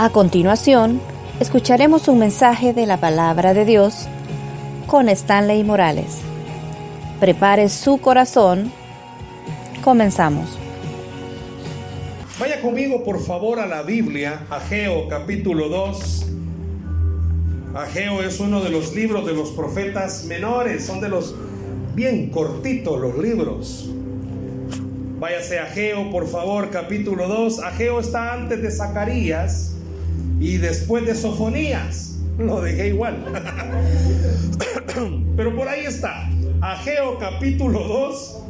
A continuación, escucharemos un mensaje de la palabra de Dios con Stanley Morales. Prepare su corazón. Comenzamos. Vaya conmigo por favor a la Biblia, Ageo capítulo 2. Ageo es uno de los libros de los profetas menores, son de los bien cortitos los libros. Váyase a Ageo, por favor, capítulo 2. Ageo está antes de Zacarías y después de Sofonías. Lo dejé igual. Pero por ahí está. Ageo capítulo 2.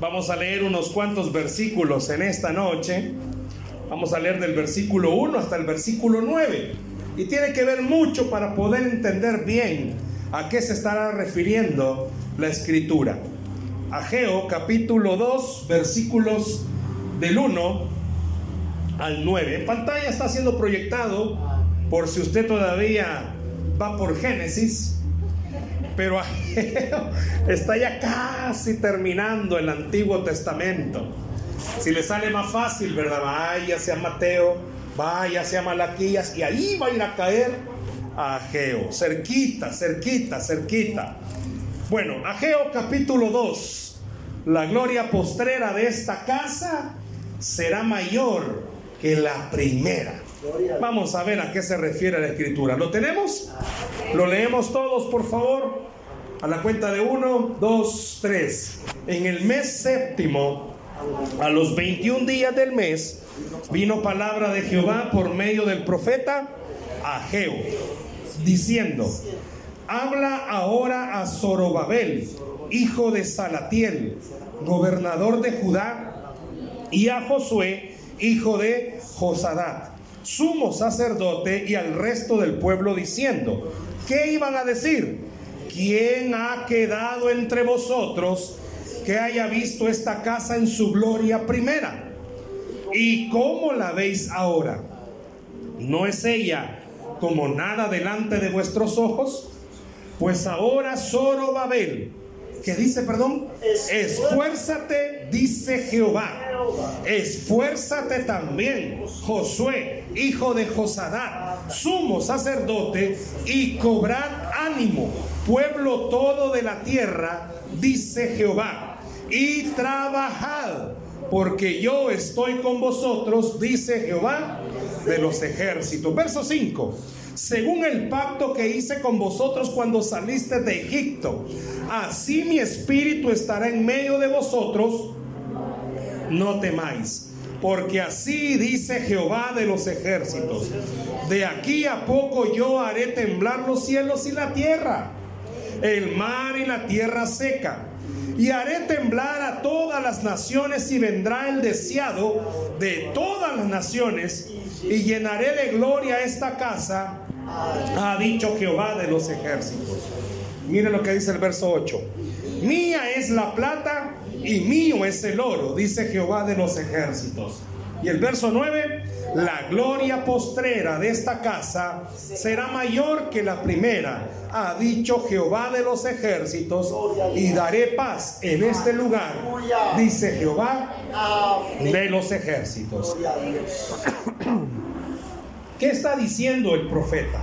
Vamos a leer unos cuantos versículos en esta noche. Vamos a leer del versículo 1 hasta el versículo 9. Y tiene que ver mucho para poder entender bien a qué se estará refiriendo la escritura. Ageo capítulo 2 versículos del 1 al 9. En pantalla está siendo proyectado por si usted todavía va por Génesis, pero está ya casi terminando el Antiguo Testamento. Si le sale más fácil, ¿verdad? Vaya a Mateo, vaya a Malaquías y ahí va a ir a caer a Ageo, cerquita, cerquita, cerquita. Bueno, Ageo capítulo 2 la gloria postrera de esta casa será mayor que la primera. Vamos a ver a qué se refiere la escritura. ¿Lo tenemos? Lo leemos todos, por favor. A la cuenta de uno, dos, tres. En el mes séptimo, a los 21 días del mes, vino palabra de Jehová por medio del profeta Ageo, diciendo, habla ahora a Zorobabel hijo de Salatiel, gobernador de Judá, y a Josué, hijo de Josadat, sumo sacerdote, y al resto del pueblo diciendo, ¿qué iban a decir? ¿Quién ha quedado entre vosotros que haya visto esta casa en su gloria primera? ¿Y cómo la veis ahora? ¿No es ella como nada delante de vuestros ojos? Pues ahora Zorobabel, que dice, perdón, esfuérzate, dice Jehová. Esfuérzate también, Josué, hijo de Josadá, sumo sacerdote, y cobrad ánimo, pueblo todo de la tierra, dice Jehová, y trabajad, porque yo estoy con vosotros, dice Jehová de los ejércitos. Verso 5 según el pacto que hice con vosotros cuando saliste de Egipto. Así mi espíritu estará en medio de vosotros. No temáis, porque así dice Jehová de los ejércitos. De aquí a poco yo haré temblar los cielos y la tierra, el mar y la tierra seca. Y haré temblar a todas las naciones y vendrá el deseado de todas las naciones y llenaré de gloria esta casa ha dicho Jehová de los ejércitos. Mire lo que dice el verso 8. Mía es la plata y mío es el oro, dice Jehová de los ejércitos. Y el verso 9, la gloria postrera de esta casa será mayor que la primera, ha dicho Jehová de los ejércitos, y daré paz en este lugar, dice Jehová de los ejércitos. ¿Qué está diciendo el profeta?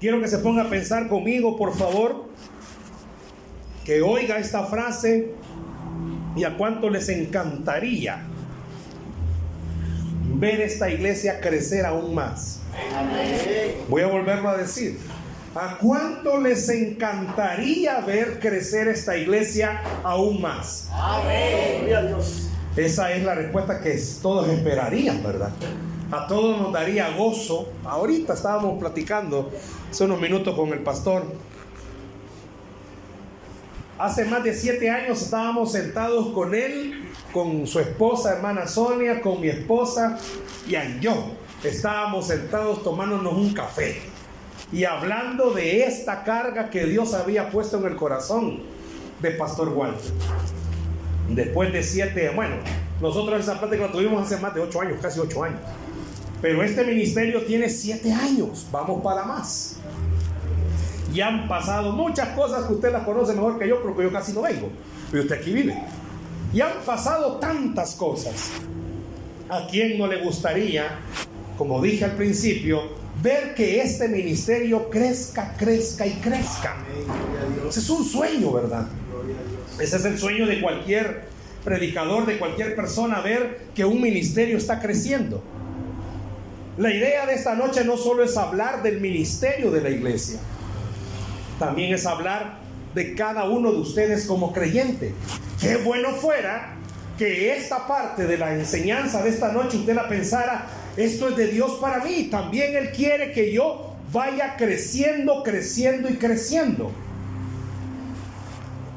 Quiero que se ponga a pensar conmigo, por favor, que oiga esta frase y a cuánto les encantaría ver esta iglesia crecer aún más. Voy a volverlo a decir. ¿A cuánto les encantaría ver crecer esta iglesia aún más? Esa es la respuesta que todos esperarían, ¿verdad? A todos nos daría gozo. Ahorita estábamos platicando hace unos minutos con el pastor. Hace más de siete años estábamos sentados con él, con su esposa, hermana Sonia, con mi esposa y yo. Estábamos sentados tomándonos un café y hablando de esta carga que Dios había puesto en el corazón de Pastor Walter. Después de siete, bueno, nosotros esa plática la tuvimos hace más de ocho años, casi ocho años. Pero este ministerio tiene siete años, vamos para más. Y han pasado muchas cosas que usted las conoce mejor que yo, porque yo casi no vengo. Pero usted aquí vive. Y han pasado tantas cosas. ¿A quién no le gustaría, como dije al principio, ver que este ministerio crezca, crezca y crezca? Ese es un sueño, ¿verdad? Ese es el sueño de cualquier predicador, de cualquier persona, ver que un ministerio está creciendo. La idea de esta noche no solo es hablar del ministerio de la iglesia, también es hablar de cada uno de ustedes como creyente. Qué bueno fuera que esta parte de la enseñanza de esta noche usted la pensara, esto es de Dios para mí, también Él quiere que yo vaya creciendo, creciendo y creciendo.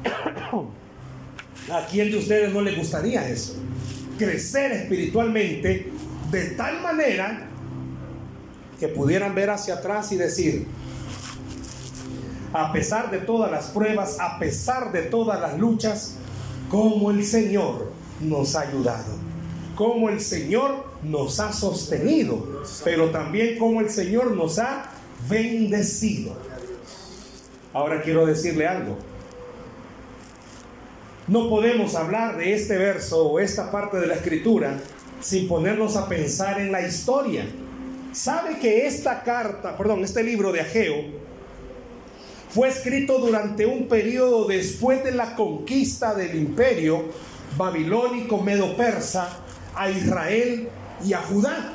¿A quién de ustedes no le gustaría eso? Crecer espiritualmente de tal manera que pudieran ver hacia atrás y decir, a pesar de todas las pruebas, a pesar de todas las luchas, como el Señor nos ha ayudado, como el Señor nos ha sostenido, pero también como el Señor nos ha bendecido. Ahora quiero decirle algo. No podemos hablar de este verso o esta parte de la escritura sin ponernos a pensar en la historia. ¿Sabe que esta carta, perdón, este libro de Ageo fue escrito durante un periodo después de la conquista del imperio babilónico medo-persa a Israel y a Judá?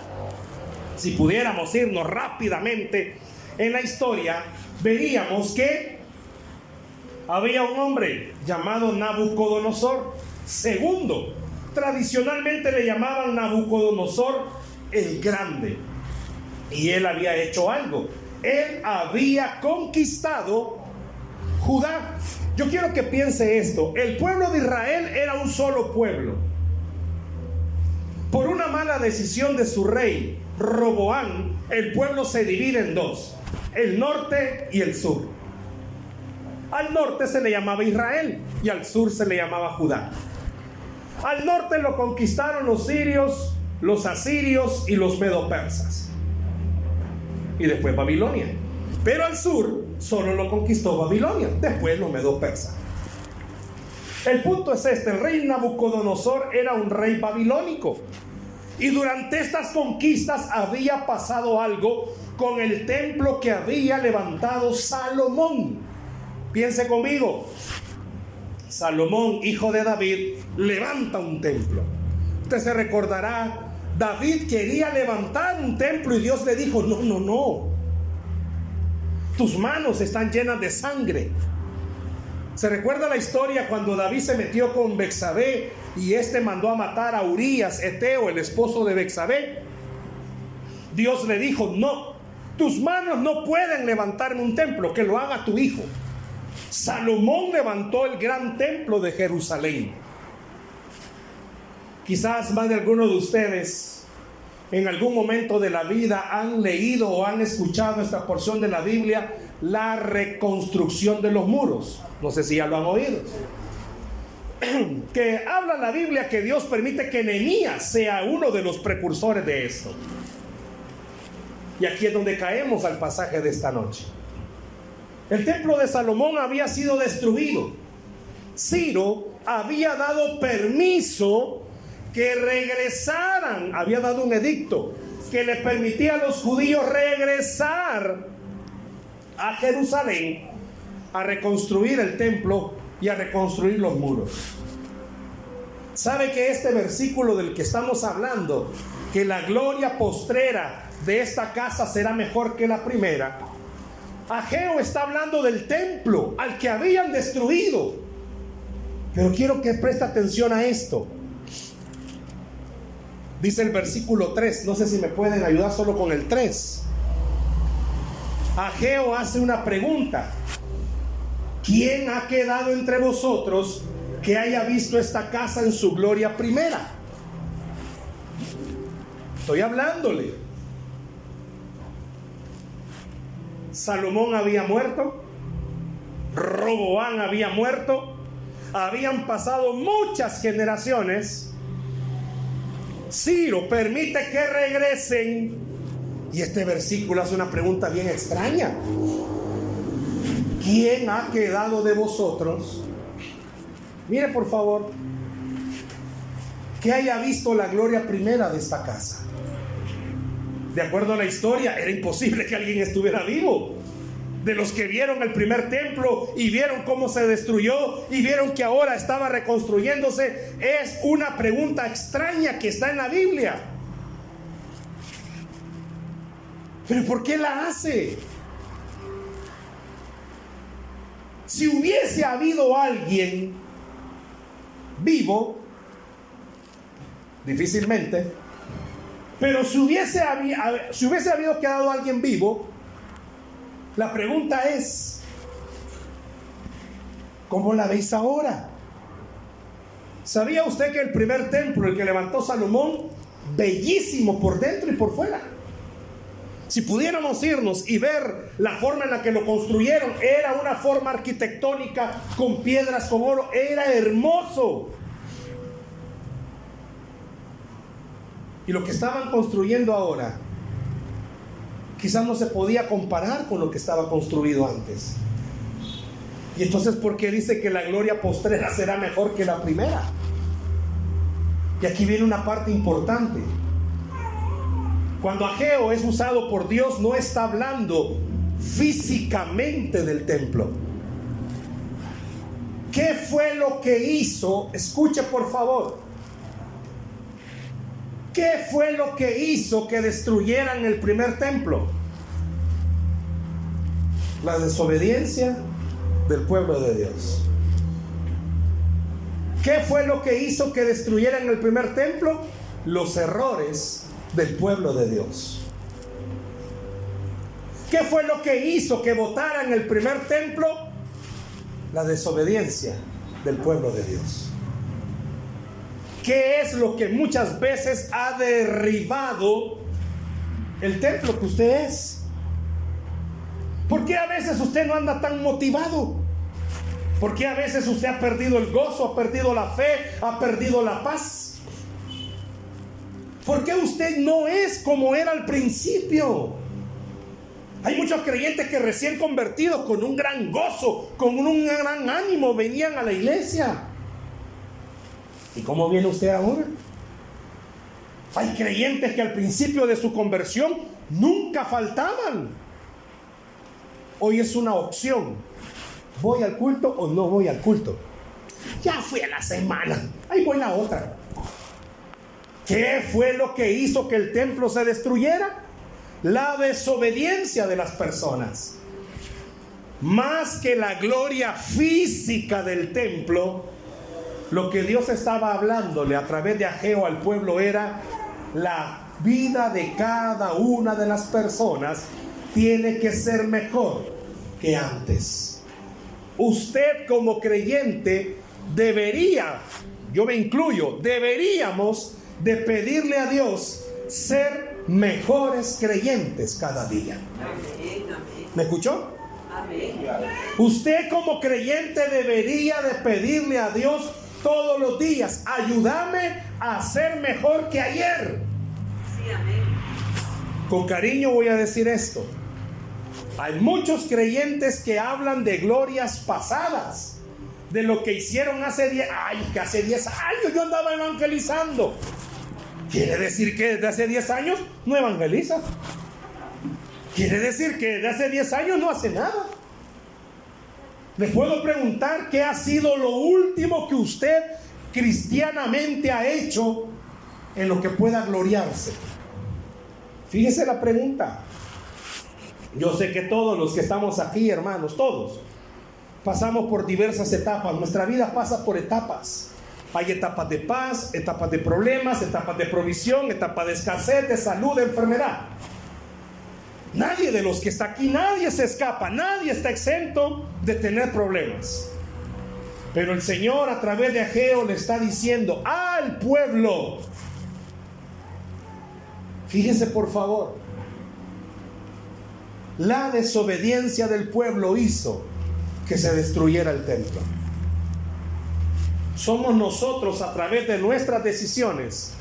Si pudiéramos irnos rápidamente en la historia, veríamos que había un hombre llamado Nabucodonosor segundo. Tradicionalmente le llamaban Nabucodonosor el Grande. Y él había hecho algo. Él había conquistado Judá. Yo quiero que piense esto. El pueblo de Israel era un solo pueblo. Por una mala decisión de su rey, Roboán, el pueblo se divide en dos, el norte y el sur. Al norte se le llamaba Israel y al sur se le llamaba Judá. Al norte lo conquistaron los sirios, los asirios y los medopersas. Y después Babilonia. Pero al sur solo lo conquistó Babilonia, después los medopersas. El punto es este, el rey Nabucodonosor era un rey babilónico. Y durante estas conquistas había pasado algo con el templo que había levantado Salomón. Piense conmigo. Salomón, hijo de David, levanta un templo. Usted se recordará, David quería levantar un templo y Dios le dijo, no, no, no. Tus manos están llenas de sangre. ¿Se recuerda la historia cuando David se metió con Bexabé y este mandó a matar a Urias, Eteo, el esposo de Bexabé? Dios le dijo, no, tus manos no pueden levantarme un templo, que lo haga tu hijo. Salomón levantó el gran templo de Jerusalén. Quizás más de algunos de ustedes en algún momento de la vida han leído o han escuchado esta porción de la Biblia, la reconstrucción de los muros. No sé si ya lo han oído. Que habla la Biblia que Dios permite que Nehemías sea uno de los precursores de esto. Y aquí es donde caemos al pasaje de esta noche. El templo de Salomón había sido destruido. Ciro había dado permiso que regresaran, había dado un edicto que le permitía a los judíos regresar a Jerusalén a reconstruir el templo y a reconstruir los muros. ¿Sabe que este versículo del que estamos hablando, que la gloria postrera de esta casa será mejor que la primera? Ageo está hablando del templo al que habían destruido. Pero quiero que preste atención a esto. Dice el versículo 3, no sé si me pueden ayudar solo con el 3. Ageo hace una pregunta. ¿Quién ha quedado entre vosotros que haya visto esta casa en su gloria primera? Estoy hablándole. Salomón había muerto, Roboán había muerto, habían pasado muchas generaciones. Ciro permite que regresen. Y este versículo hace una pregunta bien extraña. ¿Quién ha quedado de vosotros? Mire por favor. que haya visto la gloria primera de esta casa. De acuerdo a la historia, era imposible que alguien estuviera vivo. De los que vieron el primer templo y vieron cómo se destruyó y vieron que ahora estaba reconstruyéndose, es una pregunta extraña que está en la Biblia. Pero ¿por qué la hace? Si hubiese habido alguien vivo, difícilmente, pero si hubiese, si hubiese habido quedado alguien vivo, la pregunta es, ¿cómo la veis ahora? ¿Sabía usted que el primer templo, el que levantó Salomón, bellísimo por dentro y por fuera? Si pudiéramos irnos y ver la forma en la que lo construyeron, era una forma arquitectónica con piedras, con oro, era hermoso. Y lo que estaban construyendo ahora, quizás no se podía comparar con lo que estaba construido antes. Y entonces, ¿por qué dice que la gloria postrera será mejor que la primera? Y aquí viene una parte importante. Cuando Ageo es usado por Dios, no está hablando físicamente del templo. ¿Qué fue lo que hizo? Escuche por favor. ¿Qué fue lo que hizo que destruyeran el primer templo? La desobediencia del pueblo de Dios. ¿Qué fue lo que hizo que destruyeran el primer templo? Los errores del pueblo de Dios. ¿Qué fue lo que hizo que votaran el primer templo? La desobediencia del pueblo de Dios. ¿Qué es lo que muchas veces ha derribado el templo que usted es? ¿Por qué a veces usted no anda tan motivado? ¿Por qué a veces usted ha perdido el gozo, ha perdido la fe, ha perdido la paz? ¿Por qué usted no es como era al principio? Hay muchos creyentes que recién convertidos con un gran gozo, con un gran ánimo, venían a la iglesia. ¿Y cómo viene usted ahora? Hay creyentes que al principio de su conversión nunca faltaban. Hoy es una opción. ¿Voy al culto o no voy al culto? Ya fui a la semana. Ahí voy la otra. ¿Qué fue lo que hizo que el templo se destruyera? La desobediencia de las personas. Más que la gloria física del templo, lo que Dios estaba hablándole a través de Ageo al pueblo era la vida de cada una de las personas tiene que ser mejor que antes. Usted como creyente debería, yo me incluyo, deberíamos de pedirle a Dios ser mejores creyentes cada día. ¿Me escuchó? Usted como creyente debería de pedirle a Dios todos los días, ayúdame a ser mejor que ayer. Con cariño voy a decir esto. Hay muchos creyentes que hablan de glorias pasadas, de lo que hicieron hace 10 años, que hace 10 años yo andaba evangelizando. Quiere decir que desde hace 10 años no evangeliza. Quiere decir que desde hace 10 años no hace nada. Le puedo preguntar qué ha sido lo último que usted cristianamente ha hecho en lo que pueda gloriarse. Fíjese la pregunta. Yo sé que todos los que estamos aquí, hermanos, todos, pasamos por diversas etapas. Nuestra vida pasa por etapas. Hay etapas de paz, etapas de problemas, etapas de provisión, etapas de escasez, de salud, de enfermedad. Nadie de los que está aquí, nadie se escapa, nadie está exento de tener problemas. Pero el Señor a través de Ageo le está diciendo al pueblo, fíjense por favor, la desobediencia del pueblo hizo que se destruyera el templo. Somos nosotros a través de nuestras decisiones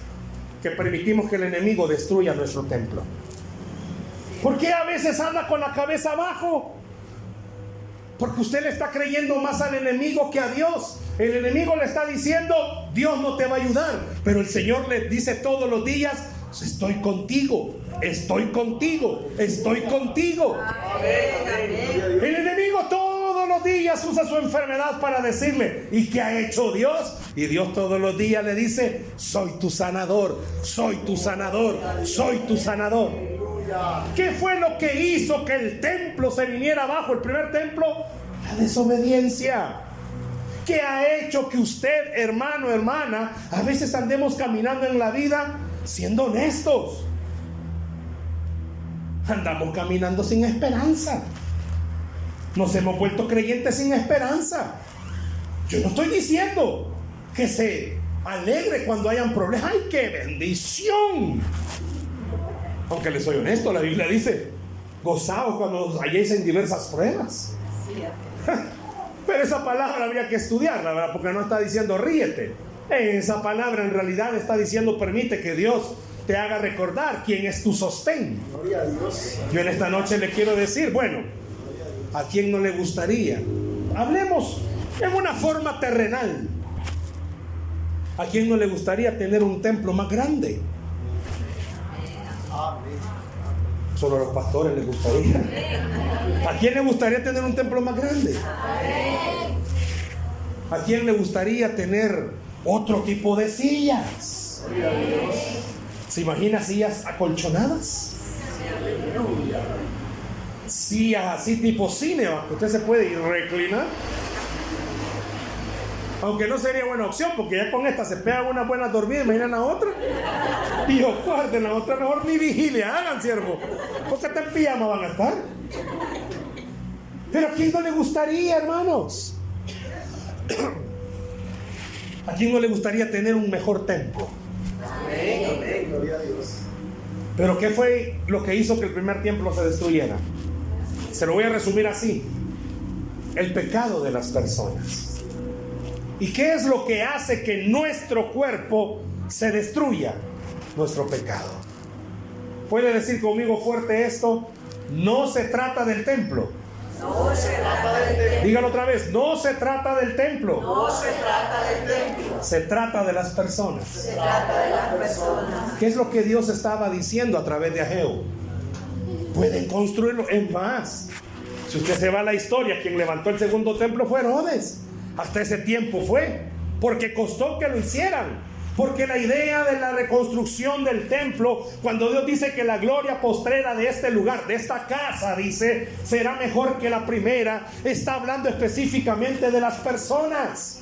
que permitimos que el enemigo destruya nuestro templo. ¿Por qué a veces anda con la cabeza abajo? Porque usted le está creyendo más al enemigo que a Dios. El enemigo le está diciendo, Dios no te va a ayudar. Pero el Señor le dice todos los días, estoy contigo, estoy contigo, estoy contigo. El enemigo todos los días usa su enfermedad para decirle, ¿y qué ha hecho Dios? Y Dios todos los días le dice, soy tu sanador, soy tu sanador, soy tu sanador. ¿Qué fue lo que hizo que el templo se viniera abajo, el primer templo? La desobediencia. ¿Qué ha hecho que usted, hermano, hermana, a veces andemos caminando en la vida siendo honestos? Andamos caminando sin esperanza. Nos hemos vuelto creyentes sin esperanza. Yo no estoy diciendo que se alegre cuando hayan problemas. ¡Ay, qué bendición! Aunque les soy honesto, la Biblia dice, gozaos cuando hayáis en diversas pruebas. Pero esa palabra habría que estudiarla, ¿verdad? Porque no está diciendo ríete. Esa palabra en realidad está diciendo permite que Dios te haga recordar quién es tu sostén. Yo en esta noche le quiero decir, bueno, ¿a quién no le gustaría? Hablemos en una forma terrenal. ¿A quién no le gustaría tener un templo más grande? Solo a los pastores les gustaría. ¿A quién le gustaría tener un templo más grande? ¿A quién le gustaría tener otro tipo de sillas? ¿Se imagina sillas acolchonadas? Sillas así tipo cine, usted se puede ir reclinar. Aunque no sería buena opción, porque ya con esta se pegan una buena dormida, imaginan a otra. Y guarden la otra, mejor ni vigilia, hagan siervo. Porque hasta en pijama van a estar. Pero ¿a quién no le gustaría, hermanos? ¿A quién no le gustaría tener un mejor templo? Amén, amén, gloria a Dios. Pero ¿qué fue lo que hizo que el primer templo se destruyera? Se lo voy a resumir así. El pecado de las personas. ¿Y qué es lo que hace que nuestro cuerpo se destruya? Nuestro pecado. ¿Puede decir conmigo fuerte esto? No se trata del templo. No se trata del templo. Dígalo otra vez, no se trata del templo. No se trata del templo. Se trata de las personas. Se trata de las personas. ¿Qué es lo que Dios estaba diciendo a través de Ageo? Pueden construirlo en más. Si usted se va a la historia, quien levantó el segundo templo fue Herodes. Hasta ese tiempo fue, porque costó que lo hicieran. Porque la idea de la reconstrucción del templo, cuando Dios dice que la gloria postrera de este lugar, de esta casa, dice, será mejor que la primera, está hablando específicamente de las personas.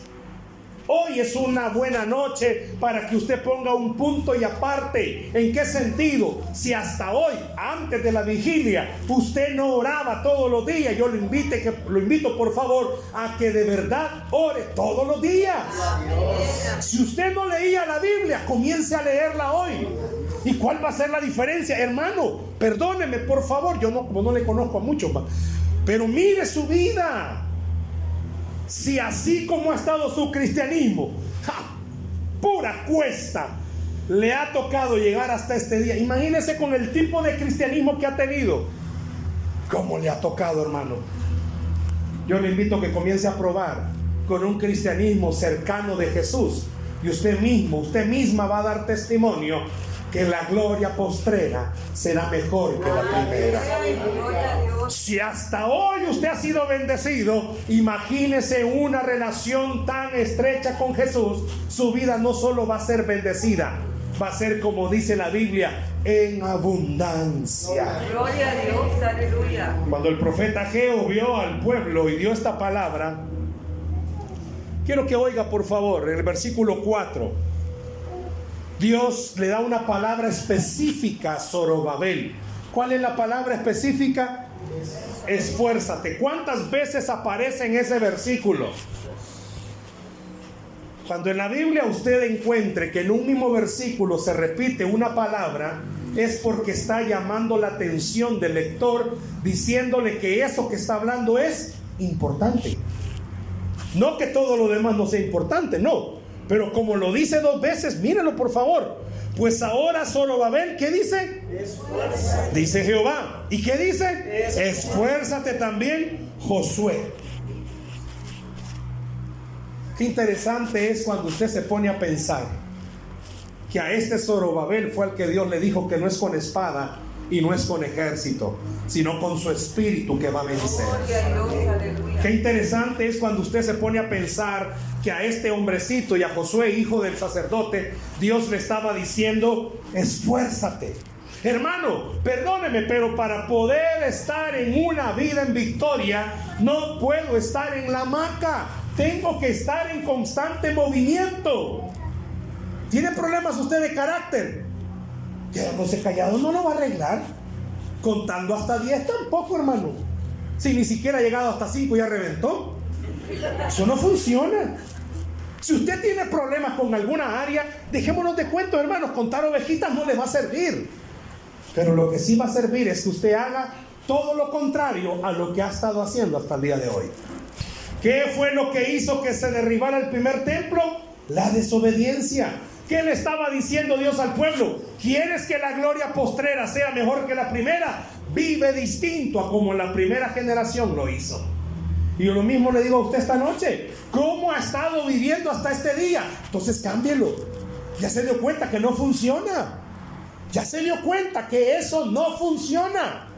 Hoy es una buena noche para que usted ponga un punto y aparte. ¿En qué sentido? Si hasta hoy, antes de la vigilia, usted no oraba todos los días, yo lo invite, que lo invito por favor a que de verdad ore todos los días. Si usted no leía la Biblia, comience a leerla hoy. ¿Y cuál va a ser la diferencia, hermano? Perdóneme, por favor, yo no, no le conozco a muchos, pero mire su vida si así como ha estado su cristianismo, pura cuesta, le ha tocado llegar hasta este día. Imagínese con el tipo de cristianismo que ha tenido. ¿Cómo le ha tocado, hermano? Yo le invito a que comience a probar con un cristianismo cercano de Jesús. Y usted mismo, usted misma va a dar testimonio que la gloria postrera será mejor que la primera. Si hasta hoy usted ha sido bendecido, imagínese una relación tan estrecha con Jesús, su vida no solo va a ser bendecida, va a ser como dice la Biblia, en abundancia. Gloria a Dios, aleluya. Cuando el profeta Geo vio al pueblo y dio esta palabra, quiero que oiga por favor en el versículo 4. Dios le da una palabra específica a Zorobabel. ¿Cuál es la palabra específica? Esfuérzate. ¿Cuántas veces aparece en ese versículo? Cuando en la Biblia usted encuentre que en un mismo versículo se repite una palabra, es porque está llamando la atención del lector, diciéndole que eso que está hablando es importante. No que todo lo demás no sea importante, no. Pero como lo dice dos veces, mírenlo por favor. Pues ahora ver, ¿qué dice? Esfuérzate. Dice Jehová. ¿Y qué dice? Esfuérzate también Josué. Qué interesante es cuando usted se pone a pensar que a este Zorobabel fue al que Dios le dijo que no es con espada y no es con ejército, sino con su espíritu que va a vencer. Qué interesante es cuando usted se pone a pensar que a este hombrecito y a Josué, hijo del sacerdote, Dios le estaba diciendo, esfuérzate. Hermano, perdóneme, pero para poder estar en una vida en victoria, no puedo estar en la hamaca. Tengo que estar en constante movimiento. ¿Tiene problemas usted de carácter? Quedándose callado no lo va a arreglar. Contando hasta 10 tampoco, hermano. Si ni siquiera ha llegado hasta 5 ya reventó. Eso no funciona. Si usted tiene problemas con alguna área, dejémonos de cuentos, hermanos. Contar ovejitas no le va a servir. Pero lo que sí va a servir es que usted haga todo lo contrario a lo que ha estado haciendo hasta el día de hoy. ¿Qué fue lo que hizo que se derribara el primer templo? La desobediencia. ¿Qué le estaba diciendo Dios al pueblo? ¿Quieres que la gloria postrera sea mejor que la primera? Vive distinto a como la primera generación lo hizo. Y yo lo mismo le digo a usted esta noche. ¿Cómo ha estado viviendo hasta este día? Entonces cámbielo. Ya se dio cuenta que no funciona. Ya se dio cuenta que eso no funciona.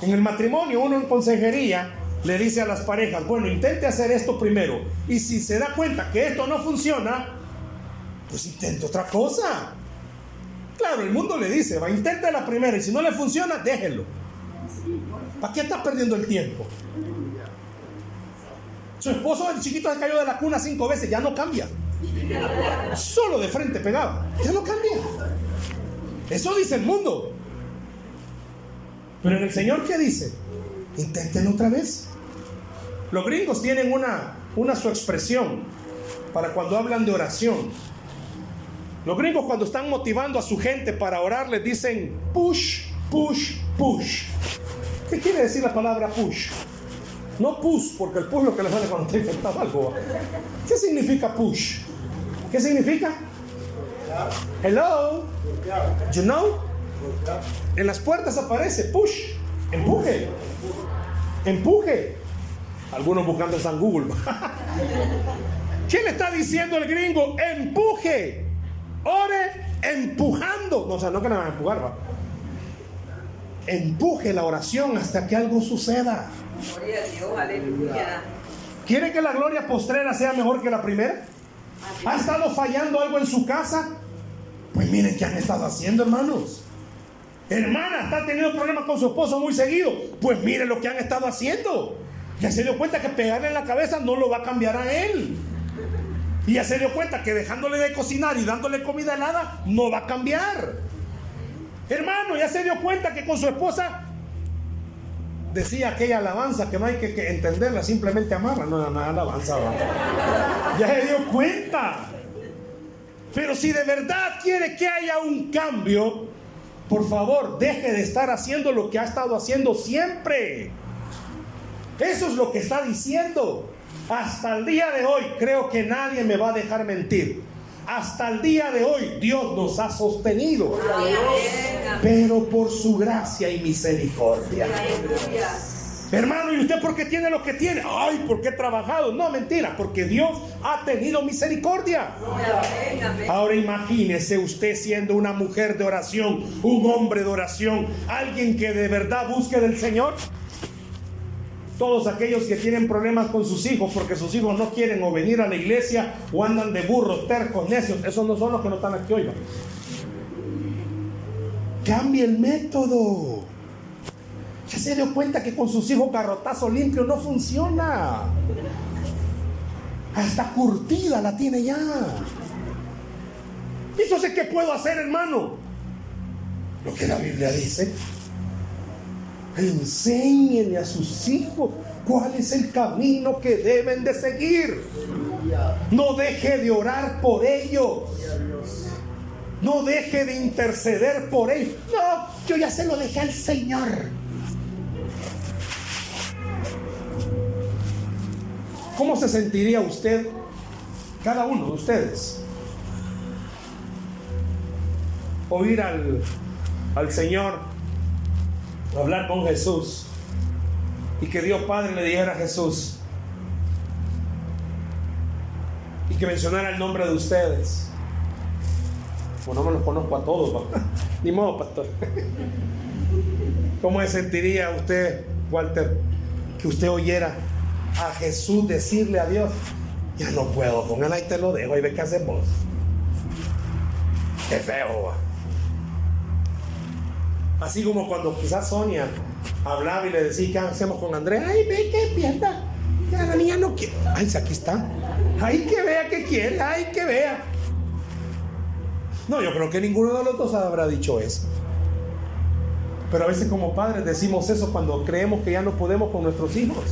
En el matrimonio, uno en consejería le dice a las parejas, bueno, intente hacer esto primero. Y si se da cuenta que esto no funciona, pues intente otra cosa. Claro, el mundo le dice, va, intente la primera y si no le funciona, déjelo. ¿Para qué está perdiendo el tiempo? Su esposo, el chiquito, se cayó de la cuna cinco veces, ya no cambia. Solo de frente pegado, ya no cambia. Eso dice el mundo. Pero en el Señor, ¿qué dice? Inténtenlo otra vez. Los gringos tienen una, una su expresión para cuando hablan de oración. Los gringos cuando están motivando a su gente para orar les dicen push, push, push. ¿Qué quiere decir la palabra push? No push, porque el push es lo que le sale cuando está infectado algo. ¿Qué significa push? ¿Qué significa? Hello. You know? En las puertas aparece push. Empuje. Empuje. Algunos buscando en San Google. ¿Qué le está diciendo el gringo? Empuje. Ore empujando. No, o sea, no que la van a empujar, va. Empuje la oración hasta que algo suceda. Gloria a Dios, aleluya. ¿Quiere que la gloria postrera sea mejor que la primera? ¿Ha estado fallando algo en su casa? Pues miren qué han estado haciendo, hermanos. Hermana, está teniendo problemas con su esposo muy seguido. Pues miren lo que han estado haciendo. Ya se dio cuenta que pegarle en la cabeza no lo va a cambiar a él. Y ya se dio cuenta que dejándole de cocinar y dándole comida helada no va a cambiar. Hermano, ya se dio cuenta que con su esposa decía aquella alabanza que no hay que, entenderla, simplemente amarla. No, no, no, alabanza. Ya se dio cuenta. Pero si de verdad quiere que haya un cambio, por favor, deje de estar haciendo lo que ha estado haciendo siempre. Eso es lo que está diciendo. Hasta el día de hoy creo que nadie me va a dejar mentir. Hasta el día de hoy Dios nos ha sostenido. Pero por su gracia y misericordia. Hermano, ¿y usted por qué tiene lo que tiene? Ay, porque he trabajado. No, mentira, porque Dios ha tenido misericordia. Ahora imagínese usted siendo una mujer de oración, un hombre de oración, alguien que de verdad busque del Señor. Todos aquellos que tienen problemas con sus hijos porque sus hijos no quieren o venir a la iglesia o andan de burros, tercos, necios, esos no son los que no están aquí hoy. Cambie el método. Ya se dio cuenta que con sus hijos garrotazo limpio no funciona. Hasta curtida la tiene ya. Entonces, ¿qué puedo hacer, hermano? Lo que la Biblia dice. Enséñenle a sus hijos cuál es el camino que deben de seguir. No deje de orar por ellos. No deje de interceder por ellos. No, yo ya se lo dejé al Señor. ¿Cómo se sentiría usted, cada uno de ustedes, oír al, al Señor hablar con Jesús y que Dios Padre le dijera a Jesús y que mencionara el nombre de ustedes. Bueno, no me los conozco a todos, ni modo, pastor. ¿Cómo se sentiría usted, Walter, que usted oyera a Jesús decirle a Dios, ya no puedo, él ahí te lo dejo y ve qué hacemos? Qué feo. Así como cuando quizás Sonia hablaba y le decía, ¿qué hacemos con Andrea? Ay, ve que pierda. Ya la niña no quiere. Ay, aquí está. Ay, que vea que quiere. Ay, que vea. No, yo creo que ninguno de los dos habrá dicho eso. Pero a veces como padres decimos eso cuando creemos que ya no podemos con nuestros hijos.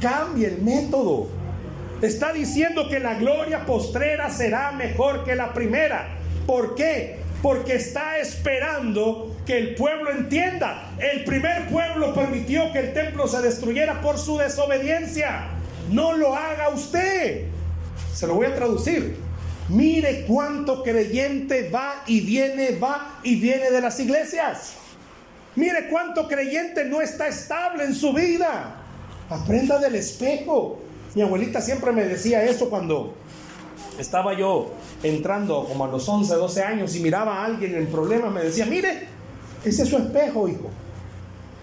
Cambie el método. Está diciendo que la gloria postrera será mejor que la primera. ¿Por qué? Porque está esperando que el pueblo entienda. El primer pueblo permitió que el templo se destruyera por su desobediencia. No lo haga usted. Se lo voy a traducir. Mire cuánto creyente va y viene, va y viene de las iglesias. Mire cuánto creyente no está estable en su vida. Aprenda del espejo. Mi abuelita siempre me decía eso cuando estaba yo entrando como a los 11, 12 años y miraba a alguien en problemas. Me decía, mire, ese es su espejo, hijo.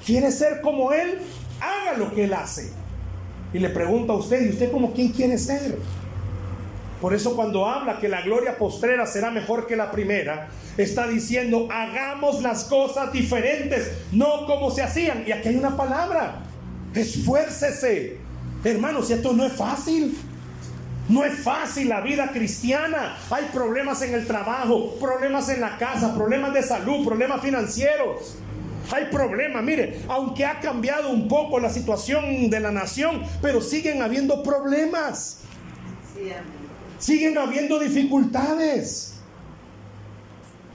¿Quiere ser como él? Haga lo que él hace. Y le pregunto a usted, ¿y usted como quién quiere ser? Por eso cuando habla que la gloria postrera será mejor que la primera, está diciendo, hagamos las cosas diferentes, no como se hacían. Y aquí hay una palabra, esfuércese. Hermanos, esto no es fácil. No es fácil la vida cristiana. Hay problemas en el trabajo, problemas en la casa, problemas de salud, problemas financieros. Hay problemas, mire, aunque ha cambiado un poco la situación de la nación, pero siguen habiendo problemas. Siguen habiendo dificultades.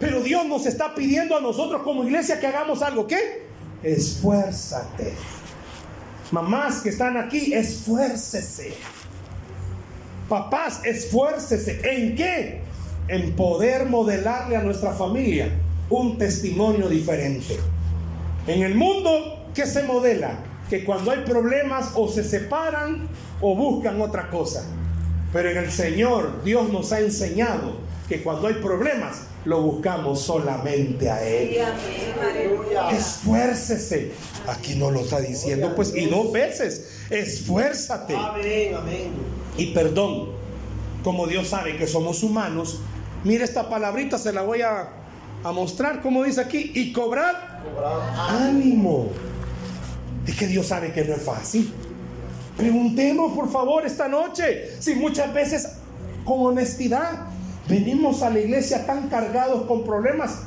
Pero Dios nos está pidiendo a nosotros como iglesia que hagamos algo. ¿Qué? Esfuérzate. Mamás que están aquí, esfuércese. Papás, esfuércese. ¿En qué? En poder modelarle a nuestra familia un testimonio diferente. En el mundo, ¿qué se modela? Que cuando hay problemas o se separan o buscan otra cosa. Pero en el Señor, Dios nos ha enseñado que cuando hay problemas, lo buscamos solamente a Él. Esfuércese. Aquí no lo está diciendo, pues, y dos veces, esfuérzate. Amén, amén. Y perdón, como Dios sabe que somos humanos, mire esta palabrita, se la voy a, a mostrar, como dice aquí, y cobrar ánimo. Es que Dios sabe que no es fácil. Preguntemos, por favor, esta noche, si muchas veces con honestidad venimos a la iglesia tan cargados con problemas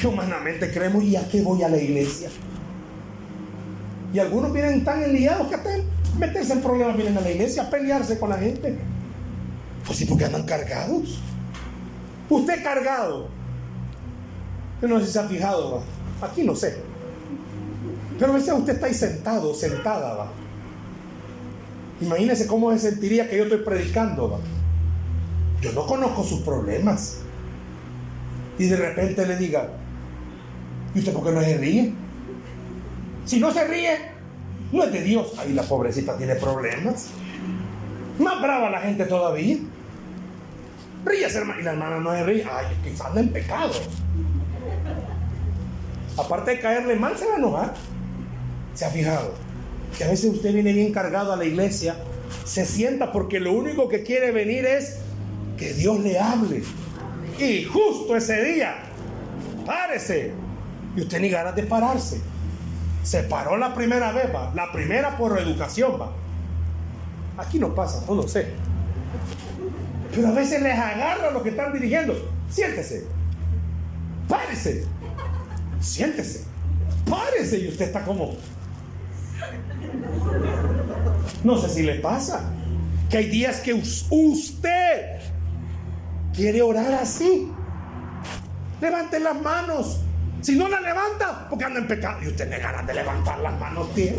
que humanamente creemos, ¿y a qué voy a la iglesia? Y algunos vienen tan enliados que hasta meterse en problemas vienen a la iglesia a pelearse con la gente. Pues sí, porque andan cargados. Usted cargado. Yo no sé si se ha fijado, ¿va? aquí no sé. Pero a veces usted está ahí sentado, sentada, ¿va? Imagínese cómo se sentiría que yo estoy predicando, ¿va? Yo no conozco sus problemas. Y de repente le diga, ¿y usted por qué no se ríe? Si no se ríe, no es de Dios. Ahí la pobrecita tiene problemas. Más brava la gente todavía. Ríese, hermano. Y la hermana no se ríe. Ay, quizás anda en pecado. Aparte de caerle mal, se va a enojar. ¿Se ha fijado? Que a veces usted viene bien cargado a la iglesia, se sienta porque lo único que quiere venir es que Dios le hable. Y justo ese día, párese. Y usted ni ganas de pararse. Se paró la primera vez, va. La primera por educación, va. Aquí no pasa, no sé. Pero a veces les agarra lo que están dirigiendo. Siéntese. Párese. Siéntese. Párese. Y usted está como. No sé si le pasa. Que hay días que usted quiere orar así. Levante las manos. Si no la levanta, porque anda en pecado. Y usted le ganas de levantar las manos, tiene.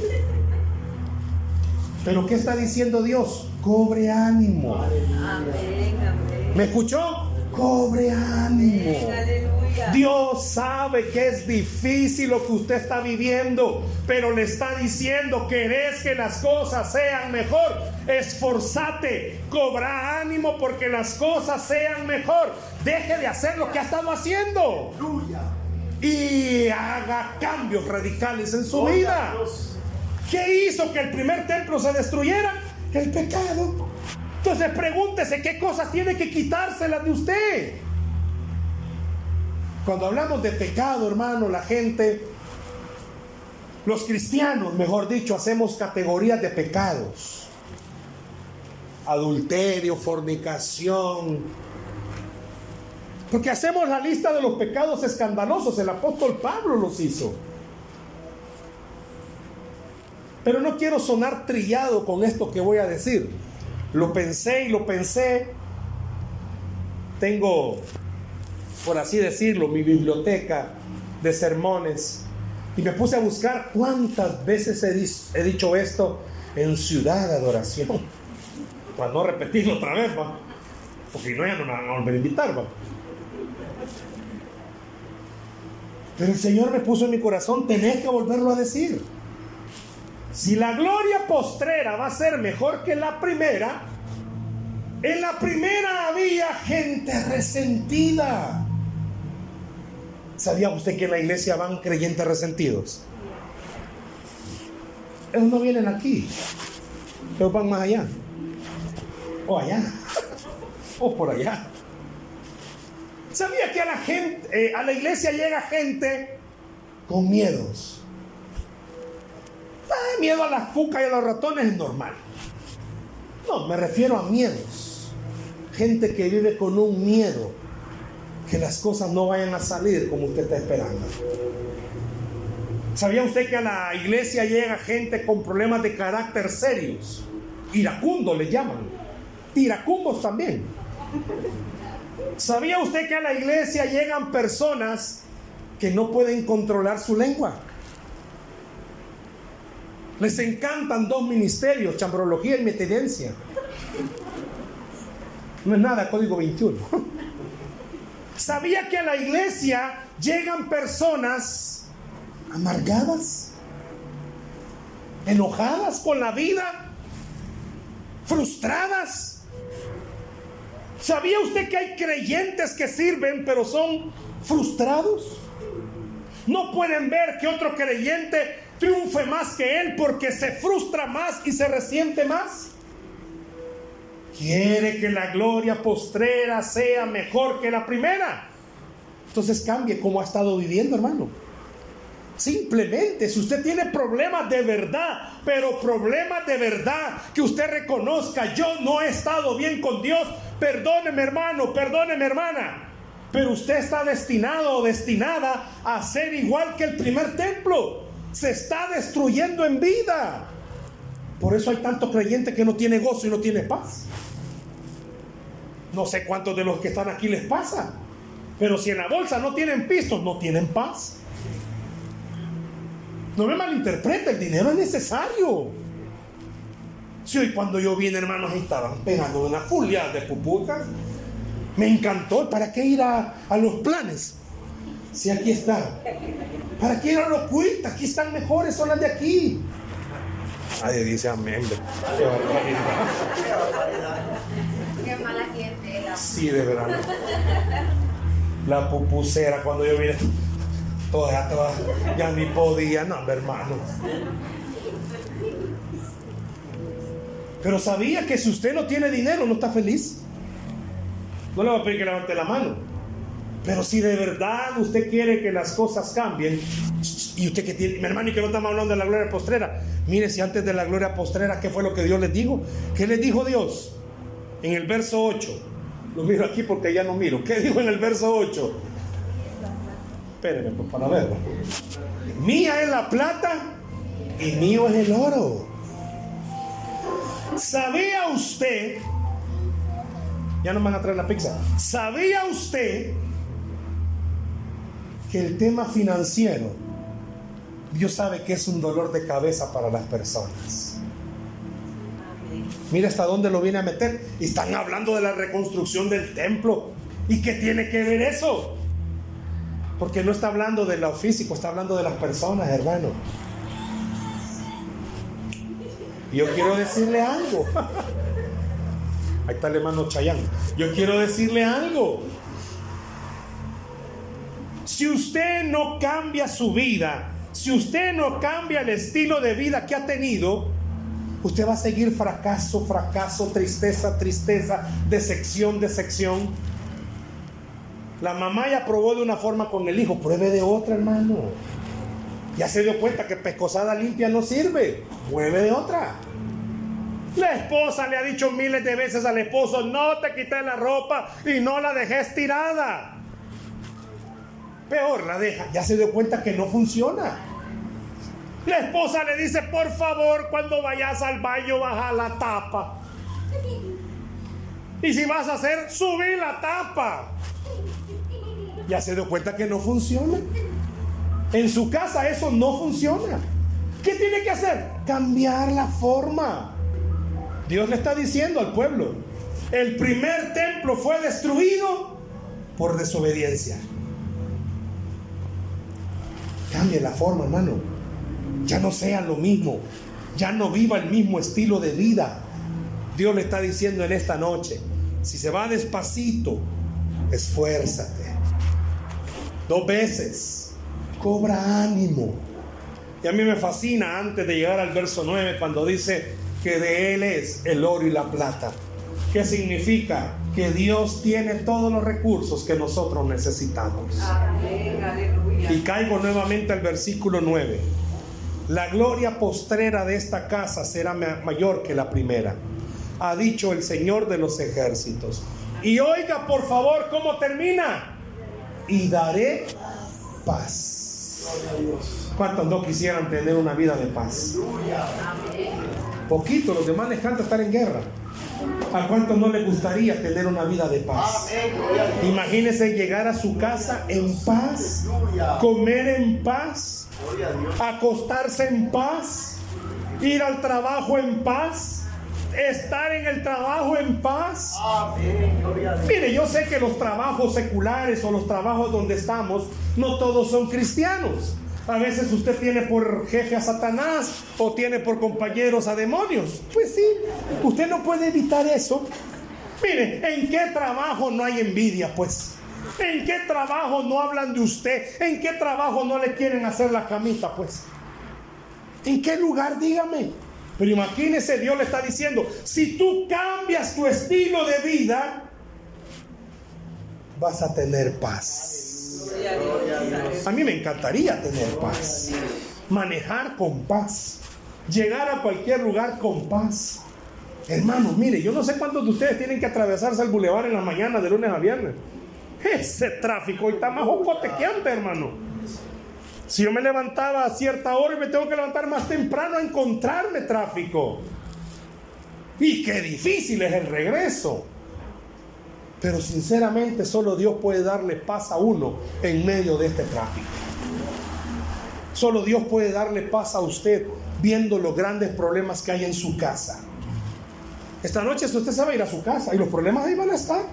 Pero ¿qué está diciendo Dios? Cobre ánimo. Amén, amén. ¿Me escuchó? Cobre ánimo. Aleluya. Dios sabe que es difícil lo que usted está viviendo, pero le está diciendo, querés que las cosas sean mejor, esforzate, cobra ánimo porque las cosas sean mejor. Deje de hacer lo que ha estado haciendo. Y haga cambios radicales en su vida. ¿Qué hizo que el primer templo se destruyera? El pecado. Entonces pregúntese qué cosas tiene que quitárselas de usted. Cuando hablamos de pecado, hermano, la gente, los cristianos, mejor dicho, hacemos categorías de pecados. Adulterio, fornicación. Porque hacemos la lista de los pecados escandalosos. El apóstol Pablo los hizo. Pero no quiero sonar trillado con esto que voy a decir. Lo pensé y lo pensé. Tengo por así decirlo, mi biblioteca de sermones. Y me puse a buscar cuántas veces he, dicho esto en ciudad de adoración. Para no repetirlo otra vez, ¿va? Porque no, ya no me van a volver a invitar, ¿va? Pero el Señor me puso en mi corazón, tenés que volverlo a decir. Si la gloria postrera va a ser mejor que la primera, en la primera había gente resentida. ¿Sabía usted que en la iglesia van creyentes resentidos? Ellos no vienen aquí, ellos van más allá, o allá, o por allá. ¿Sabía que a la gente, eh, a la iglesia llega gente con miedos? Ah, miedo a las cucas y a los ratones es normal. No, me refiero a miedos. Gente que vive con un miedo que las cosas no vayan a salir como usted está esperando. ¿Sabía usted que a la iglesia llega gente con problemas de carácter serios? Iracundos le llaman. Iracundos también. ¿Sabía usted que a la iglesia llegan personas que no pueden controlar su lengua? Les encantan dos ministerios, chambrología y metedencia. No es nada, código 21. ¿Sabía que a la iglesia llegan personas amargadas? ¿Enojadas con la vida? ¿Frustradas? ¿Sabía usted que hay creyentes que sirven pero son frustrados? No pueden ver que otro creyente triunfe más que él porque se frustra más y se resiente más. Quiere que la gloria postrera sea mejor que la primera. Entonces cambie como ha estado viviendo, hermano. Simplemente, si usted tiene problemas de verdad, pero problemas de verdad, que usted reconozca, yo no he estado bien con Dios, perdóneme hermano, perdóneme hermana, pero usted está destinado o destinada a ser igual que el primer templo. Se está destruyendo en vida. Por eso hay tanto creyente que no tiene gozo y no tiene paz. No sé cuántos de los que están aquí les pasa. Pero si en la bolsa no tienen pistos, no tienen paz. No me malinterprete, el dinero es necesario. Si hoy cuando yo vine, hermanos, estaban pegando una fulia de pupucas. Me encantó. ¿Para qué ir a, los planes? Si aquí está. ¿Para qué ir a los cuitas? Aquí están mejores, son las de aquí. Nadie dice amén. Qué mala gente. Sí, de verdad. La pupusera cuando yo vine. Toda, toda, ya ni podía, no, hermano. Pero sabía que si usted no tiene dinero, no está feliz. No le va a pedir que levante la mano. Pero si de verdad usted quiere que las cosas cambien, y usted que tiene, mi hermano, y que no estamos hablando de la gloria postrera, mire si antes de la gloria postrera, ¿qué fue lo que Dios les dijo? ¿Qué les dijo Dios? En el verso 8. Lo miro aquí porque ya no miro. ¿Qué dijo en el verso 8? Espérenme pues, para verlo. Mía es la plata y mío es el oro. ¿Sabía usted? Ya no van a traer la pizza. ¿Sabía usted que el tema financiero, Dios sabe que es un dolor de cabeza para las personas? Mira hasta dónde lo viene a meter. Están hablando de la reconstrucción del templo. ¿Y qué tiene que ver eso? Porque no está hablando de lo físico, está hablando de las personas, hermano. Yo quiero decirle algo. Ahí está el hermano Chayán. Yo quiero decirle algo. Si usted no cambia su vida, si usted no cambia el estilo de vida que ha tenido, usted va a seguir fracaso, fracaso, tristeza, tristeza, decepción, decepción. La mamá ya probó de una forma con el hijo, pruebe de otra, hermano. Ya se dio cuenta que pescosada limpia no sirve, pruebe de otra. La esposa le ha dicho miles de veces al esposo, no te quites la ropa y no la dejes tirada. Peor, la deja, ya se dio cuenta que no funciona. La esposa le dice, por favor, cuando vayas al baño, baja la tapa. Y si vas a hacer, subí la tapa ya se dio cuenta que no funciona. En su casa eso no funciona. ¿Qué tiene que hacer? Cambiar la forma. Dios le está diciendo al pueblo, el primer templo fue destruido por desobediencia. Cambie la forma, hermano. Ya no sea lo mismo. Ya no viva el mismo estilo de vida. Dios le está diciendo en esta noche, si se va despacito, esfuérzate dos veces. Cobra ánimo. Y a mí me fascina antes de llegar al verso 9 cuando dice que de Él es el oro y la plata. ¿Qué significa? Que Dios tiene todos los recursos que nosotros necesitamos. Y caigo nuevamente al versículo 9. La gloria postrera de esta casa será mayor que la primera, ha dicho el Señor de los ejércitos. Y oiga por favor cómo termina y daré paz. ¿Cuántos no quisieran tener una vida de paz? Poquito, los demás les canta estar en guerra. ¿A cuántos no les gustaría tener una vida de paz? Imagínense llegar a su casa en paz, comer en paz, acostarse en paz, ir al trabajo en paz estar en el trabajo en paz. Mire, yo sé que los trabajos seculares o los trabajos donde estamos, no todos son cristianos. A veces usted tiene por jefe a Satanás o tiene por compañeros a demonios. Pues sí, usted no puede evitar eso. Mire, ¿en qué trabajo no hay envidia? Pues, ¿en qué trabajo no hablan de usted? ¿En qué trabajo no le quieren hacer la camita? Pues, ¿en qué lugar? Dígame. Pero imagínese, Dios le está diciendo, si tú cambias tu estilo de vida, vas a tener paz. A mí me encantaría tener paz. Manejar con paz. Llegar a cualquier lugar con paz. Hermanos, mire, yo no sé cuántos de ustedes tienen que atravesarse el bulevar en la mañana de lunes a viernes. Ese tráfico está más jocote que antes, hermano. Si yo me levantaba a cierta hora y me tengo que levantar más temprano a encontrarme tráfico. Y qué difícil es el regreso. Pero sinceramente solo Dios puede darle paz a uno en medio de este tráfico. Solo Dios puede darle paz a usted viendo los grandes problemas que hay en su casa. Esta noche usted sabe ir a su casa y los problemas ahí van a estar.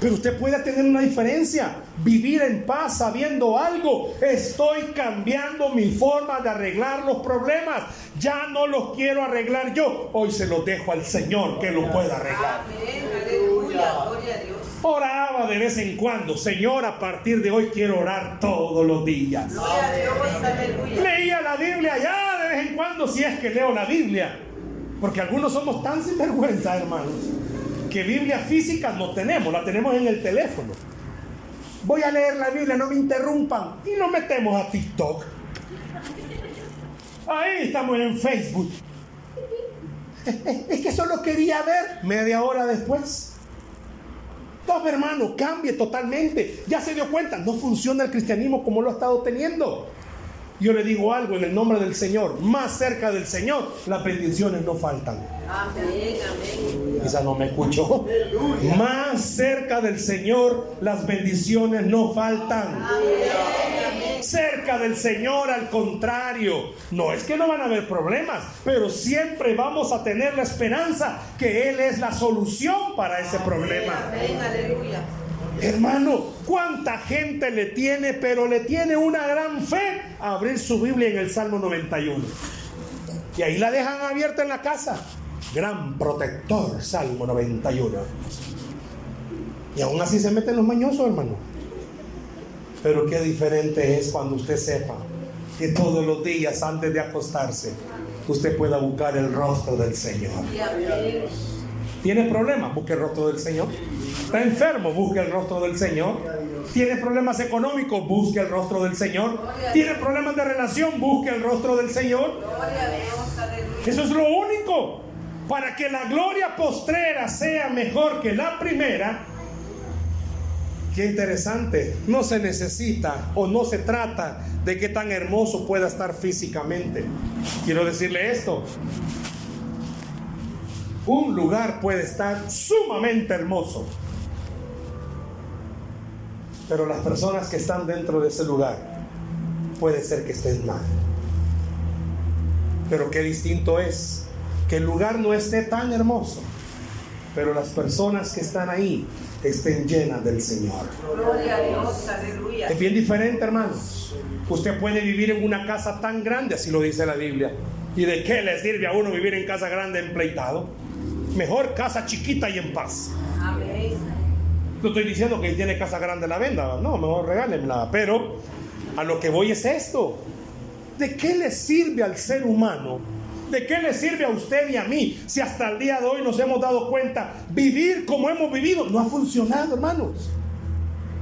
Pero usted puede tener una diferencia, vivir en paz sabiendo algo. Estoy cambiando mi forma de arreglar los problemas. Ya no los quiero arreglar yo. Hoy se los dejo al Señor que lo pueda arreglar. Amén, aleluya, gloria a Dios. Oraba de vez en cuando, Señor, a partir de hoy quiero orar todos los días. Leía la Biblia ya de vez en cuando, si es que leo la Biblia. Porque algunos somos tan sinvergüenza, hermanos que Biblia física no tenemos, la tenemos en el teléfono. Voy a leer la Biblia, no me interrumpan. Y nos metemos a TikTok. Ahí estamos en Facebook. Es que solo quería ver media hora después. No, hermano, cambie totalmente. Ya se dio cuenta, no funciona el cristianismo como lo ha estado teniendo. Yo le digo algo en el nombre del Señor. Más cerca del Señor, las bendiciones no faltan. Amén, no me escuchó. Más cerca del Señor, las bendiciones no faltan. Cerca del Señor, al contrario. No es que no van a haber problemas, pero siempre vamos a tener la esperanza que Él es la solución para ese problema. Amén, aleluya. Hermano, ¿cuánta gente le tiene, pero le tiene una gran fe a abrir su Biblia en el Salmo 91? Y ahí la dejan abierta en la casa. Gran protector, Salmo 91. Y aún así se meten los mañosos, hermano. Pero qué diferente es cuando usted sepa que todos los días antes de acostarse, usted pueda buscar el rostro del Señor. ¿Tiene problemas? Busque el rostro del Señor. ¿Está enfermo? Busque el rostro del Señor. ¿Tiene problemas económicos? Busque el rostro del Señor. ¿Tiene problemas de relación? Busque el rostro del Señor. Eso es lo único. Para que la gloria postrera sea mejor que la primera, Qué interesante. No se necesita o no se trata de que tan hermoso pueda estar físicamente. Quiero decirle esto. Un lugar puede estar sumamente hermoso. Pero las personas que están dentro de ese lugar puede ser que estén mal. Pero qué distinto es que el lugar no esté tan hermoso, pero las personas que están ahí estén llenas del Señor. Gloria a Dios, aleluya. Es bien diferente, hermanos. Usted puede vivir en una casa tan grande, así lo dice la Biblia. ¿Y de qué le sirve a uno vivir en casa grande empleitado? Mejor casa chiquita y en paz. Amén. No estoy diciendo que tiene casa grande la venda, no, mejor regálenla. Pero a lo que voy es esto. ¿De qué le sirve al ser humano ¿De qué le sirve a usted y a mí si hasta el día de hoy nos hemos dado cuenta vivir como hemos vivido no ha funcionado, hermanos?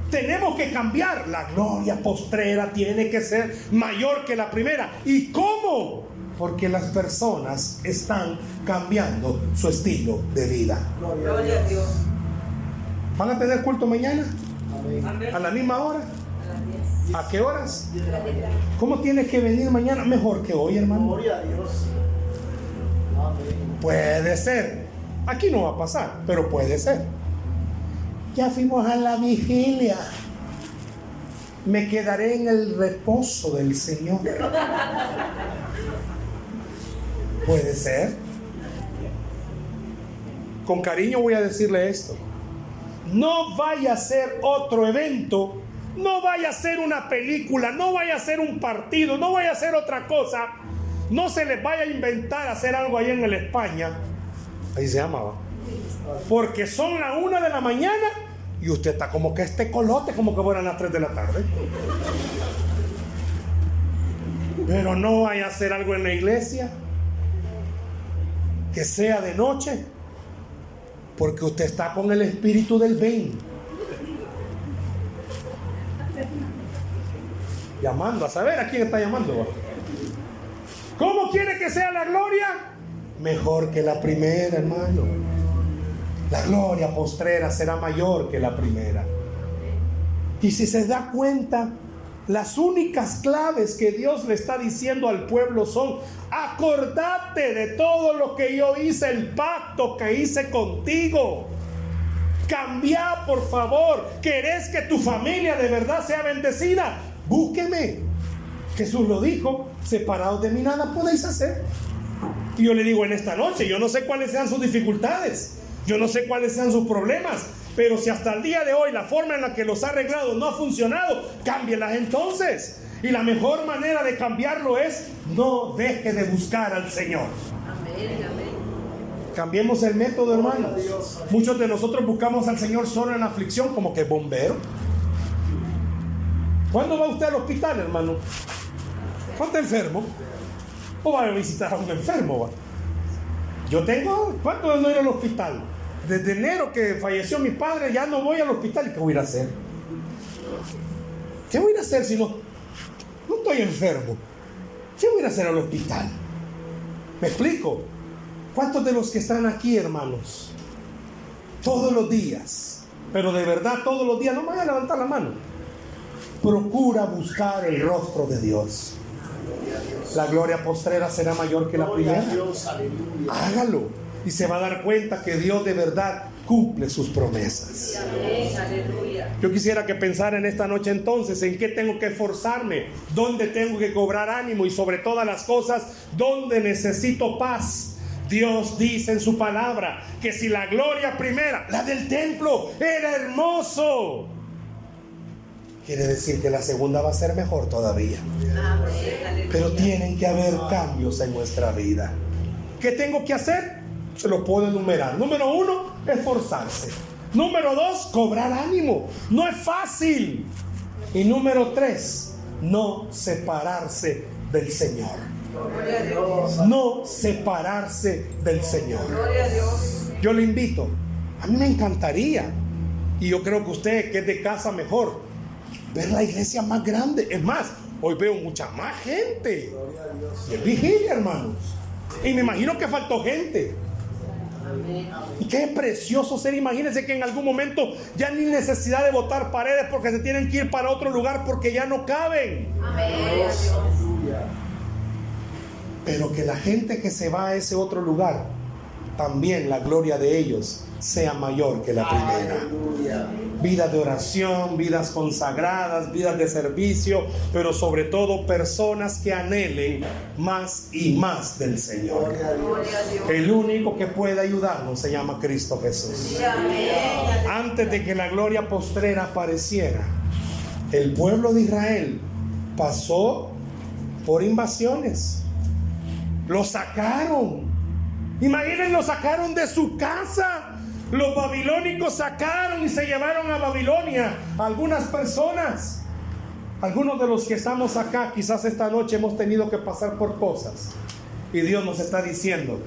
Tenemos que cambiar. La gloria postrera tiene que ser mayor que la primera. ¿Y cómo? Porque las personas están cambiando su estilo de vida. Gloria a Dios. ¿Van a tener culto mañana? Amén. ¿A la misma hora? A las. ¿A qué horas? ¿Cómo tiene que venir mañana? Mejor que hoy, hermano. Gloria a Dios. Amén. Puede ser. Aquí no va a pasar, pero puede ser. Ya fuimos a la vigilia. Me quedaré en el reposo del Señor. Puede ser. Con cariño voy a decirle esto. No vaya a ser otro evento, no vaya a ser una película, no vaya a ser un partido, no vaya a ser otra cosa. No se les vaya a inventar hacer algo ahí en el España. Ahí se llamaba. Porque son las una de la mañana y usted está como que este colote, como que fueran las 3 de la tarde. Pero no vaya a hacer algo en la iglesia que sea de noche, porque usted está con el espíritu del bien. Llamando, a saber a quién está llamando. ¿Cómo quiere que sea la gloria? Mejor que la primera, hermano. La gloria postrera será mayor que la primera. Y si se da cuenta, las únicas claves que Dios le está diciendo al pueblo son, acordate de todo lo que yo hice, el pacto que hice contigo. Cambia, por favor. ¿Querés que tu familia de verdad sea bendecida? Búsqueme. Jesús lo dijo, separados de mí nada podéis hacer. Y yo le digo en esta noche, yo no sé cuáles sean sus dificultades, yo no sé cuáles sean sus problemas, pero si hasta el día de hoy la forma en la que los ha arreglado no ha funcionado, cámbielas entonces. Y la mejor manera de cambiarlo es no deje de buscar al Señor. Amén, amén. Cambiemos el método, hermanos. Muchos de nosotros buscamos al Señor solo en aflicción, como que bombero. ¿Cuándo va usted al hospital, hermano? ¿Cuánto enfermo? ¿O va a visitar a un enfermo? va? Yo tengo, ¿cuánto de no ir al hospital? Desde enero que falleció mi padre, ya no voy al hospital. ¿Qué voy a ir a hacer? ¿Qué voy a ir a hacer si no, no estoy enfermo? ¿Qué voy a ir a hacer al hospital? ¿Me explico? ¿Cuántos de los que están aquí, hermanos? Todos los días, pero de verdad todos los días, no me vayan a levantar la mano. Procura buscar el rostro de Dios. La gloria postrera será mayor que la primera. Hágalo y se va a dar cuenta que Dios de verdad cumple sus promesas. Yo quisiera que pensara en esta noche entonces en qué tengo que esforzarme, dónde tengo que cobrar ánimo y sobre todas las cosas, dónde necesito paz, Dios dice en su palabra que si la gloria primera, la del templo, era hermoso, quiere decir que la segunda va a ser mejor todavía. Pero tienen que haber cambios en nuestra vida. ¿Qué tengo que hacer? Se lo puedo enumerar. Número uno, esforzarse. Número dos, cobrar ánimo. No es fácil. Y número tres, no separarse del Señor. No separarse del Señor. Yo le invito. A mí me encantaría. Y yo creo que usted que es de casa mejor. Ver la iglesia más grande. Es más, hoy veo mucha más gente. Y es vigilia, hermanos. Y me imagino que faltó gente. Qué precioso ser. Imagínense que en algún momento ya ni necesidad de botar paredes porque se tienen que ir para otro lugar porque ya no caben. Pero que la gente que se va a ese otro lugar, también la gloria de ellos sea mayor que la primera. Vidas de oración, vidas consagradas, vidas de servicio, pero sobre todo personas que anhelen más y más del Señor. El único que puede ayudarnos se llama Cristo Jesús. Antes de que la gloria postrera apareciera, el pueblo de Israel pasó por invasiones. Lo sacaron. Imaginen, lo sacaron de su casa. Los babilónicos sacaron y se llevaron a Babilonia a algunas personas. Algunos de los que estamos acá, quizás esta noche hemos tenido que pasar por cosas. Y Dios nos está diciendo,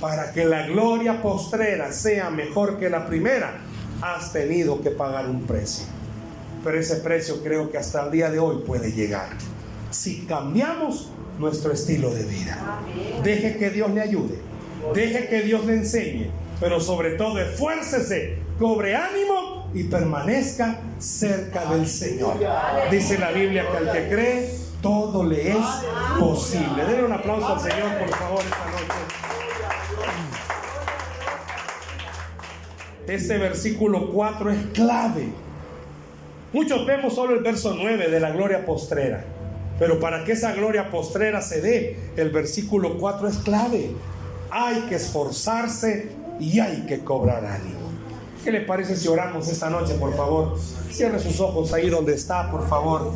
para que la gloria postrera sea mejor que la primera, has tenido que pagar un precio. Pero ese precio creo que hasta el día de hoy puede llegar. Si cambiamos nuestro estilo de vida. Deje que Dios le ayude. Deje que Dios le enseñe. Pero sobre todo esfuércese, cobre ánimo y permanezca cerca del Señor. Dice la Biblia que al que cree, todo le es posible. Denle un aplauso al Señor, por favor, esta noche. Este versículo 4 es clave. Muchos vemos solo el verso 9 de la gloria postrera. Pero para que esa gloria postrera se dé, el versículo 4 es clave. Hay que esforzarse y hay que cobrar ánimo. ¿Qué le parece si oramos esta noche, por favor? Cierre sus ojos ahí donde está, por favor.